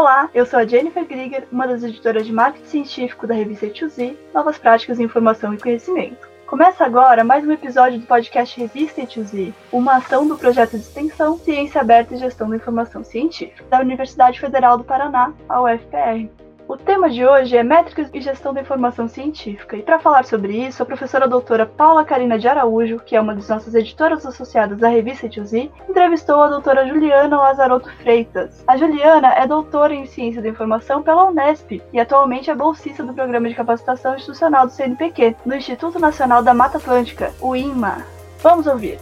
Olá, eu sou a Jennifer Krieger, uma das editoras de marketing científico da revista E2Z, Novas Práticas em Informação e Conhecimento. Começa agora mais um episódio do podcast Revista E2Z, uma ação do projeto de extensão Ciência Aberta e Gestão da Informação Científica, da Universidade Federal do Paraná, a UFPR. O tema de hoje é Métricas e Gestão da Informação Científica, e para falar sobre isso, a professora doutora Paula Carina de Araújo, que é uma das nossas editoras associadas da revista Tiozi, entrevistou a doutora Juliana Lazarotto Freitas. A Juliana é doutora em Ciência da Informação pela Unesp e atualmente é bolsista do Programa de Capacitação Institucional do CNPq, no Instituto Nacional da Mata Atlântica, o INMA. Vamos ouvir.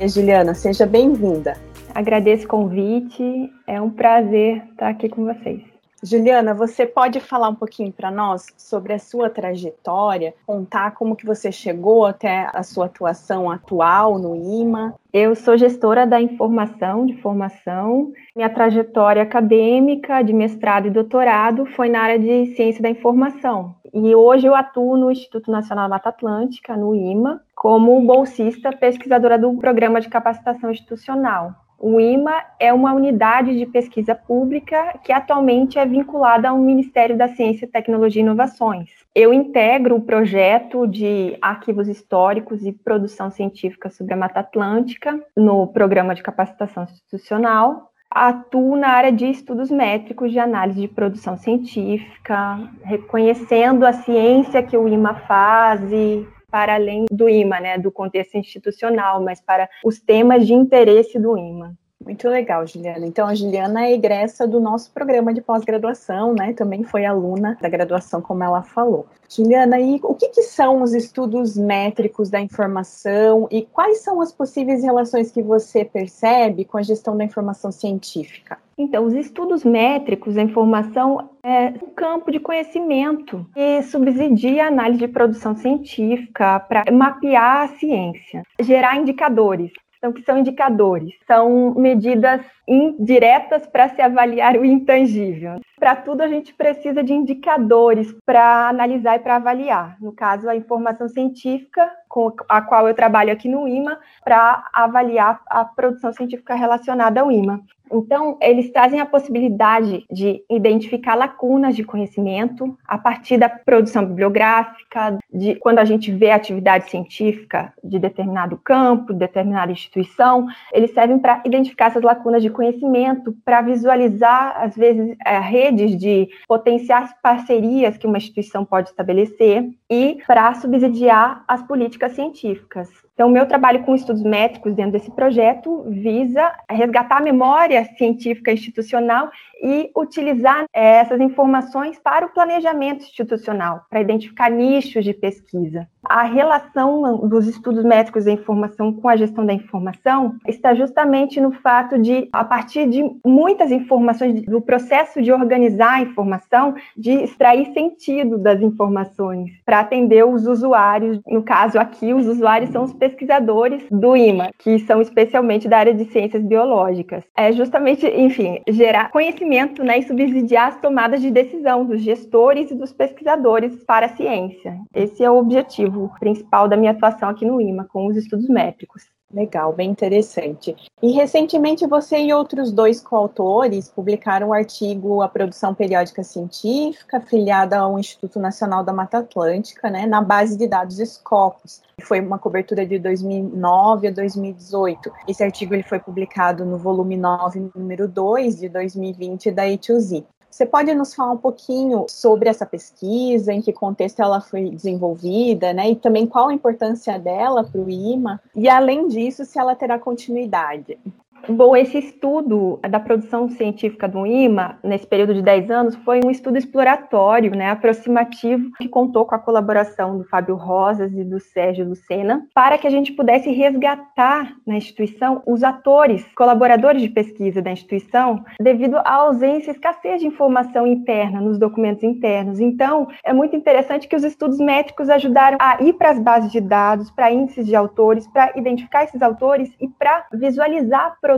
Juliana, seja bem-vinda. Agradeço o convite, é um prazer estar aqui com vocês. Juliana, você pode falar um pouquinho para nós sobre a sua trajetória, contar como que você chegou até a sua atuação atual no IMA? Eu sou gestora da informação, de formação. Minha trajetória acadêmica de mestrado e doutorado foi na área de ciência da informação. E hoje eu atuo no Instituto Nacional Mata Atlântica, no IMA, como bolsista pesquisadora do Programa de Capacitação Institucional. O IMA é uma unidade de pesquisa pública que atualmente é vinculada ao Ministério da Ciência, Tecnologia e Inovações. Eu integro o projeto de arquivos históricos e produção científica sobre a Mata Atlântica no programa de capacitação institucional. Atuo na área de estudos métricos de análise de produção científica, reconhecendo a ciência que o IMA faz e para além do IMA, né, do contexto institucional, mas para os temas de interesse do IMA. Muito legal, Juliana. Então, a Juliana é egressa do nosso programa de pós-graduação, né? Também foi aluna da graduação, como ela falou. Juliana, e o que, que, são os estudos métricos da informação e quais são as possíveis relações que você percebe com a gestão da informação científica? Então, os estudos métricos da informação é um campo de conhecimento que subsidia a análise de produção científica para mapear a ciência, gerar indicadores. Então, que são indicadores? São medidas indiretas para se avaliar o intangível. Para tudo, a gente precisa de indicadores para analisar e para avaliar. No caso, a informação científica, com a qual eu trabalho aqui no IMA, para avaliar a produção científica relacionada ao IMA. Então, eles trazem a possibilidade de identificar lacunas de conhecimento a partir da produção bibliográfica, de quando a gente vê atividade científica de determinado campo, determinada instituição, eles servem para identificar essas lacunas de conhecimento, para visualizar, às vezes, é, redes de potenciais parcerias que uma instituição pode estabelecer e para subsidiar as políticas científicas. Então, o meu trabalho com estudos métricos dentro desse projeto visa resgatar a memória científica institucional e utilizar é, essas informações para o planejamento institucional, para identificar nichos de pesquisa. A relação dos estudos métricos da informação com a gestão da informação está justamente no fato de, a partir de muitas informações, do processo de organizar a informação, de extrair sentido das informações para atender os usuários. No caso aqui, os usuários são os pesquisadores do IMA, que são especialmente da área de ciências biológicas. É justamente, enfim, gerar conhecimento né, e subsidiar as tomadas de decisão dos gestores e dos pesquisadores para a ciência. Esse é o objetivo principal da minha atuação aqui no IMA, com os estudos métricos. Legal, bem interessante. E recentemente você e outros dois coautores publicaram o um artigo A Produção Periódica Científica, afiliada ao Instituto Nacional da Mata Atlântica, né, na base de dados Scopus. Foi uma cobertura de 2009 a 2018. Esse artigo ele foi publicado no volume 9, número 2 de 2020 da E2Z. Você pode nos falar um pouquinho sobre essa pesquisa, em que contexto ela foi desenvolvida, né? E também qual a importância dela para o IMA? E além disso, se ela terá continuidade. Bom, esse estudo da produção científica do IMA, nesse período de 10 anos, foi um estudo exploratório, né, aproximativo, que contou com a colaboração do Fábio Rosas e do Sérgio Lucena, para que a gente pudesse resgatar na instituição os atores, colaboradores de pesquisa da instituição, devido à ausência e escassez de informação interna nos documentos internos. Então, é muito interessante que os estudos métricos ajudaram a ir para as bases de dados, para índices de autores, para identificar esses autores e para visualizar a produção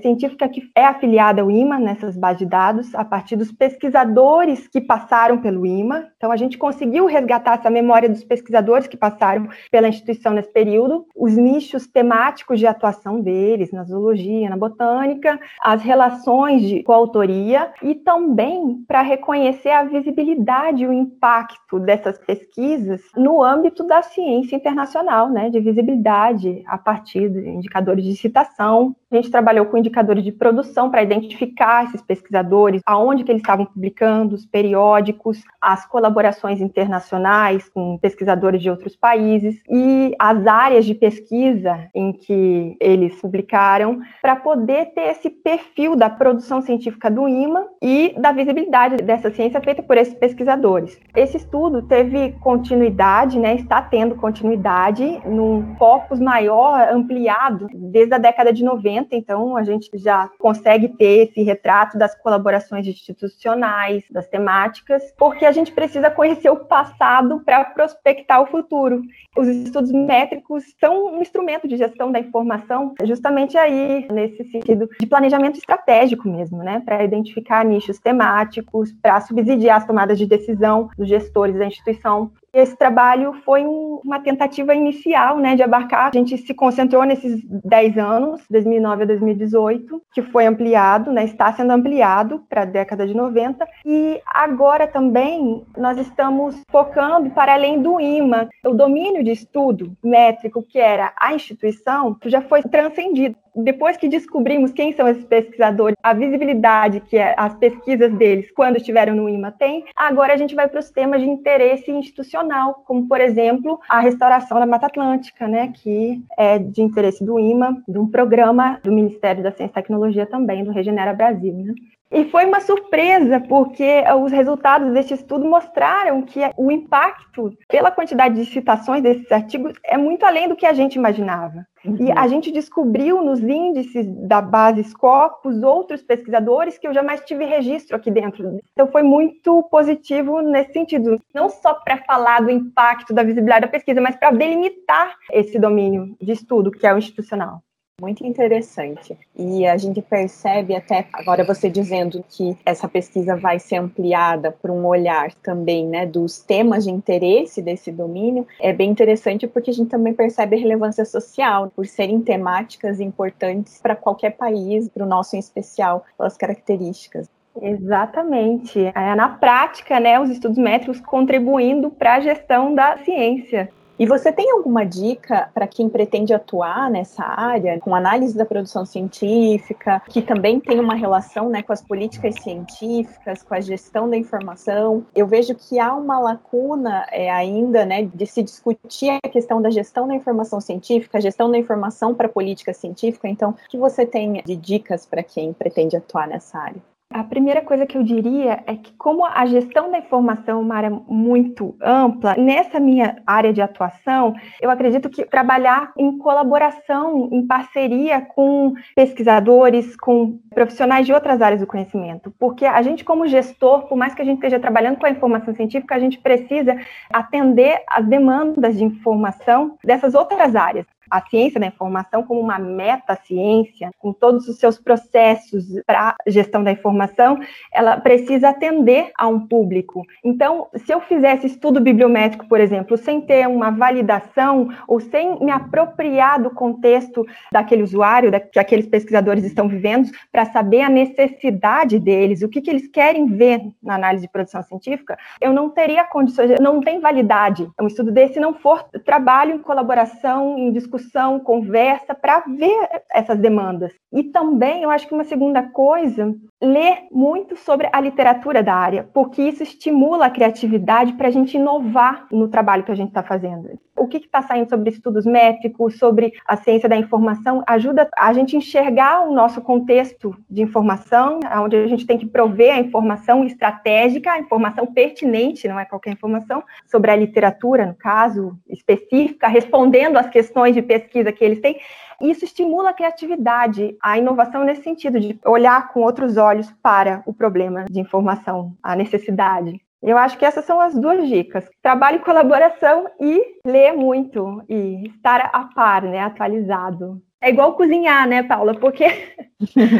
científica que é afiliada ao IMA nessas bases de dados, a partir dos pesquisadores que passaram pelo IMA. Então, a gente conseguiu resgatar essa memória dos pesquisadores que passaram pela instituição nesse período, os nichos temáticos de atuação deles, na zoologia, na botânica, as relações de coautoria e também para reconhecer a visibilidade e o impacto dessas pesquisas no âmbito da ciência internacional, né, de visibilidade a partir de indicadores de citação. A gente trabalhou com indicadores de produção para identificar esses pesquisadores, aonde que eles estavam publicando, os periódicos, as colaborações internacionais com pesquisadores de outros países e as áreas de pesquisa em que eles publicaram, para poder ter esse perfil da produção científica do IMA e da visibilidade dessa ciência feita por esses pesquisadores. Esse estudo teve continuidade, né, está tendo continuidade num focus maior, ampliado, desde a década de 90, então a gente já consegue ter esse retrato das colaborações institucionais, das temáticas, porque a gente precisa conhecer o passado para prospectar o futuro. Os estudos métricos são um instrumento de gestão da informação, justamente aí, nesse sentido de planejamento estratégico mesmo, né, para identificar nichos temáticos, para subsidiar as tomadas de decisão dos gestores da instituição. Esse trabalho foi um, uma tentativa inicial, né, de abarcar. A gente se concentrou nesses 10 anos, 2009 a 2018, que foi ampliado, né, está sendo ampliado para a década de 90. E agora também nós estamos focando para além do IMA. O domínio de estudo métrico, que era a instituição, já foi transcendido depois que descobrimos quem são esses pesquisadores, a visibilidade que é as pesquisas deles quando estiveram no IMA têm, agora a gente vai para os temas de interesse institucional, como por exemplo a restauração da Mata Atlântica, né, que é de interesse do IMA, de um programa do Ministério da Ciência e Tecnologia também, do Regenera Brasil. Né? E foi uma surpresa, porque os resultados deste estudo mostraram que o impacto pela quantidade de citações desses artigos é muito além do que a gente imaginava. Uhum. E a gente descobriu nos índices da base Scopus outros pesquisadores que eu jamais tive registro aqui dentro. Então foi muito positivo nesse sentido, não só para falar do impacto da visibilidade da pesquisa, mas para delimitar esse domínio de estudo que é o institucional. Muito interessante. E a gente percebe até agora você dizendo que essa pesquisa vai ser ampliada para um olhar também, né, dos temas de interesse desse domínio. É bem interessante porque a gente também percebe a relevância social por serem temáticas importantes para qualquer país, para o nosso em especial, pelas características. Exatamente. É, na prática, né, os estudos métricos contribuindo para a gestão da ciência. E você tem alguma dica para quem pretende atuar nessa área, com análise da produção científica, que também tem uma relação né, com as políticas científicas, com a gestão da informação? Eu vejo que há uma lacuna é, ainda né, de se discutir a questão da gestão da informação científica, a gestão da informação para a política científica. Então, o que você tem de dicas para quem pretende atuar nessa área? A primeira coisa que eu diria é que, como a gestão da informação é uma área muito ampla, nessa minha área de atuação, eu acredito que trabalhar em colaboração, em parceria com pesquisadores, com profissionais de outras áreas do conhecimento, porque a gente, como gestor, por mais que a gente esteja trabalhando com a informação científica, a gente precisa atender às demandas de informação dessas outras áreas a ciência da informação como uma meta-ciência, com todos os seus processos para gestão da informação, ela precisa atender a um público. Então, se eu fizesse estudo bibliométrico, por exemplo, sem ter uma validação ou sem me apropriar do contexto daquele usuário, da, que aqueles pesquisadores estão vivendo, para saber a necessidade deles, o que, que eles querem ver na análise de produção científica, eu não teria condições, não tem validade. Um estudo desse não for trabalho em colaboração, em discussão discussão, conversa, para ver essas demandas. E também, eu acho que uma segunda coisa, ler muito sobre a literatura da área, porque isso estimula a criatividade para a gente inovar no trabalho que a gente está fazendo. O que está saindo sobre estudos métricos, sobre a ciência da informação, ajuda a gente enxergar o nosso contexto de informação, onde a gente tem que prover a informação estratégica, a informação pertinente, não é qualquer informação, sobre a literatura, no caso, específica, respondendo às questões de pesquisa que eles têm. Isso estimula a criatividade, a inovação nesse sentido, de olhar com outros olhos para o problema de informação, a necessidade. Eu acho que essas são as duas dicas. Trabalho em colaboração e ler muito e estar a par, né, atualizado. É igual cozinhar, né, Paula? Porque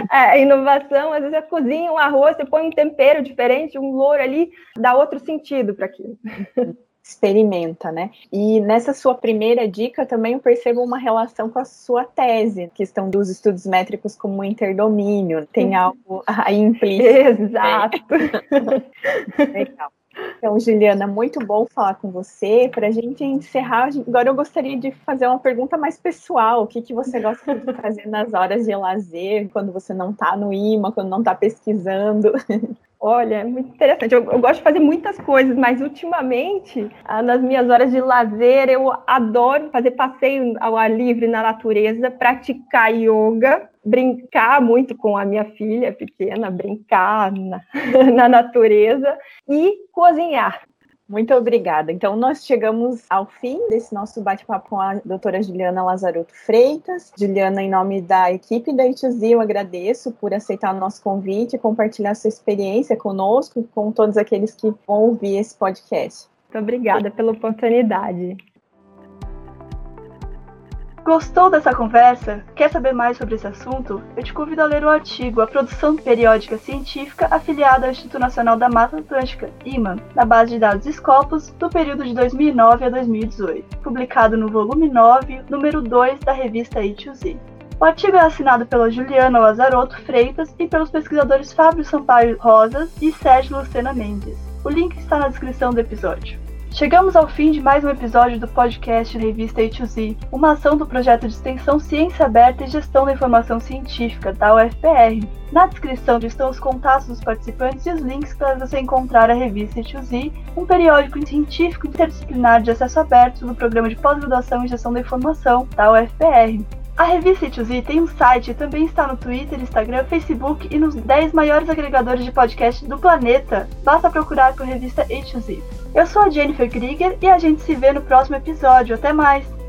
a inovação, às vezes, é cozinha um arroz, você põe um tempero diferente, um louro ali, dá outro sentido para aquilo. experimenta, né? E nessa sua primeira dica também eu percebo uma relação com a sua tese, questão dos estudos métricos como interdomínio, tem uhum. algo aí implícito. Exato. Legal. Então, Juliana, muito bom falar com você. Para a gente encerrar, agora eu gostaria de fazer uma pergunta mais pessoal. O que, que você gosta de fazer nas horas de lazer, quando você não está no IMA, quando não está pesquisando? Olha, é muito interessante. Eu, eu, gosto de fazer muitas coisas, mas ultimamente, ah, nas minhas horas de lazer, eu adoro fazer passeio ao ar livre na natureza, praticar yoga, brincar muito com a minha filha pequena, brincar na, na natureza e cozinhar. Muito obrigada. Então, nós chegamos ao fim desse nosso bate-papo com a doutora Juliana Lazarotto Freitas. Juliana, em nome da equipe da ITUZ, eu agradeço por aceitar o nosso convite e compartilhar sua experiência conosco, com todos aqueles que vão ouvir esse podcast. Muito obrigada pela oportunidade. Gostou dessa conversa? Quer saber mais sobre esse assunto? Eu te convido a ler o artigo A Produção Periódica Científica afiliada ao Instituto Nacional da Mata Atlântica, IMA, na base de dados Scopus, do período de 2009 a 2018, publicado no volume 9, número 2 da revista I2Z. O artigo é assinado pela Juliana Lazarotto Freitas e pelos pesquisadores Fábio Sampaio Rosas e Sérgio Lucena Mendes. O link está na descrição do episódio. Chegamos ao fim de mais um episódio do podcast Revista A2Z, uma ação do projeto de extensão Ciência Aberta e Gestão da Informação Científica da UFPR. Na descrição estão os contatos dos participantes e os links para você encontrar a revista A2Z, um periódico científico interdisciplinar de acesso aberto do programa de pós-graduação em Gestão da Informação da UFPR. A revista A2Z tem um site e também está no Twitter, Instagram, Facebook e nos 10 maiores agregadores de podcast do planeta. Basta procurar por revista A2Z. Eu sou a Jennifer Krieger e a gente se vê no próximo episódio. Até mais!